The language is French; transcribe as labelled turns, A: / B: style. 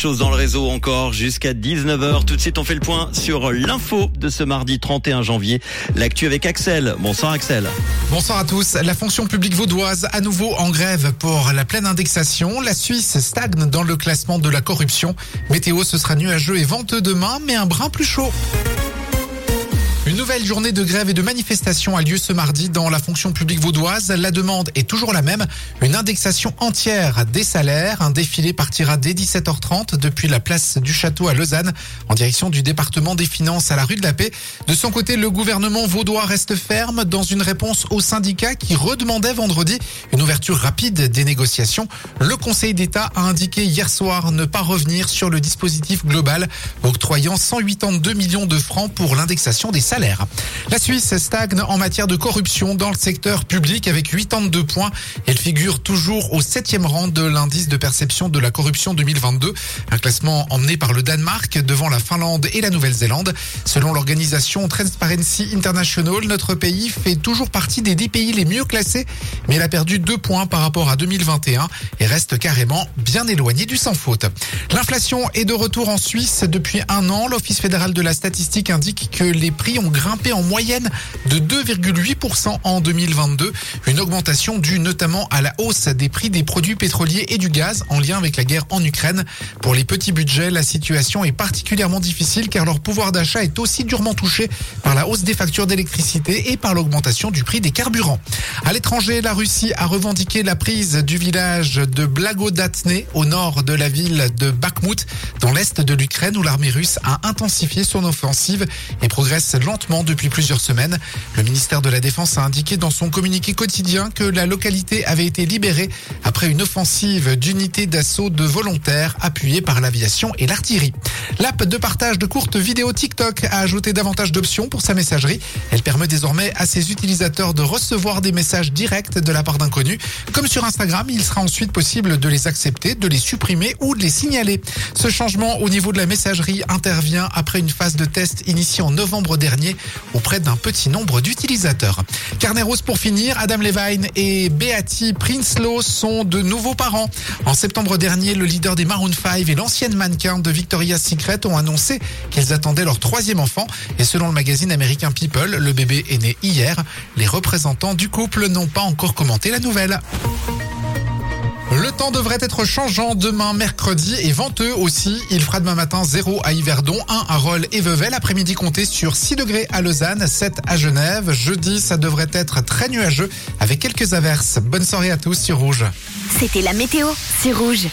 A: Chose dans le réseau encore jusqu'à 19h. Tout de suite, on fait le point sur l'info de ce mardi 31 janvier. L'actu avec Axel. Bonsoir Axel.
B: Bonsoir à tous. La fonction publique vaudoise à nouveau en grève pour la pleine indexation. La Suisse stagne dans le classement de la corruption. Météo, ce sera nuageux et venteux demain, mais un brin plus chaud. Une nouvelle journée de grève et de manifestation a lieu ce mardi dans la fonction publique vaudoise. La demande est toujours la même, une indexation entière des salaires. Un défilé partira dès 17h30 depuis la place du Château à Lausanne en direction du département des finances à la rue de la Paix. De son côté, le gouvernement vaudois reste ferme dans une réponse aux syndicats qui redemandait vendredi une ouverture rapide des négociations. Le Conseil d'État a indiqué hier soir ne pas revenir sur le dispositif global octroyant 182 millions de francs pour l'indexation des salaires. La Suisse stagne en matière de corruption dans le secteur public avec 82 points. Elle figure toujours au septième rang de l'indice de perception de la corruption 2022, un classement emmené par le Danemark devant la Finlande et la Nouvelle-Zélande. Selon l'organisation Transparency International, notre pays fait toujours partie des 10 pays les mieux classés, mais elle a perdu deux points par rapport à 2021 et reste carrément bien éloignée du sans faute. L'inflation est de retour en Suisse depuis un an. L'Office fédéral de la statistique indique que les prix ont grimpé en moyenne de 2,8% en 2022. Une augmentation due notamment à la hausse des prix des produits pétroliers et du gaz en lien avec la guerre en Ukraine. Pour les petits budgets, la situation est particulièrement difficile car leur pouvoir d'achat est aussi durement touché par la hausse des factures d'électricité et par l'augmentation du prix des carburants. À l'étranger, la Russie a revendiqué la prise du village de Blagodatne au nord de la ville de Bakhmut dans l'est de l'Ukraine où l'armée russe a intensifié son offensive et progresse lentement depuis plusieurs semaines. Le ministère de la Défense a indiqué dans son communiqué quotidien que la localité avait été libérée après une offensive d'unités d'assaut de volontaires appuyée par l'aviation et l'artillerie. L'app de partage de courtes vidéos TikTok a ajouté davantage d'options pour sa messagerie. Elle permet désormais à ses utilisateurs de recevoir des messages directs de la part d'inconnus. Comme sur Instagram, il sera ensuite possible de les accepter, de les supprimer ou de les signaler. Ce changement au niveau de la messagerie intervient après une phase de test initiée en novembre dernier auprès d'un petit nombre d'utilisateurs. Carnet rose pour finir, Adam Levine et Beatty Prinsloo sont de nouveaux parents. En septembre dernier, le leader des Maroon 5 et l'ancienne mannequin de Victoria's Secret ont annoncé qu'ils attendaient leur troisième enfant et selon le magazine américain People, le bébé est né hier. Les représentants du couple n'ont pas encore commenté la nouvelle. Le temps devrait être changeant demain mercredi et venteux aussi. Il fera demain matin 0 à Yverdon, 1 à Rolles et Vevey. L'après-midi compté sur 6 degrés à Lausanne, 7 à Genève. Jeudi, ça devrait être très nuageux avec quelques averses. Bonne soirée à tous sur Rouge.
C: C'était la météo, c'est Rouge.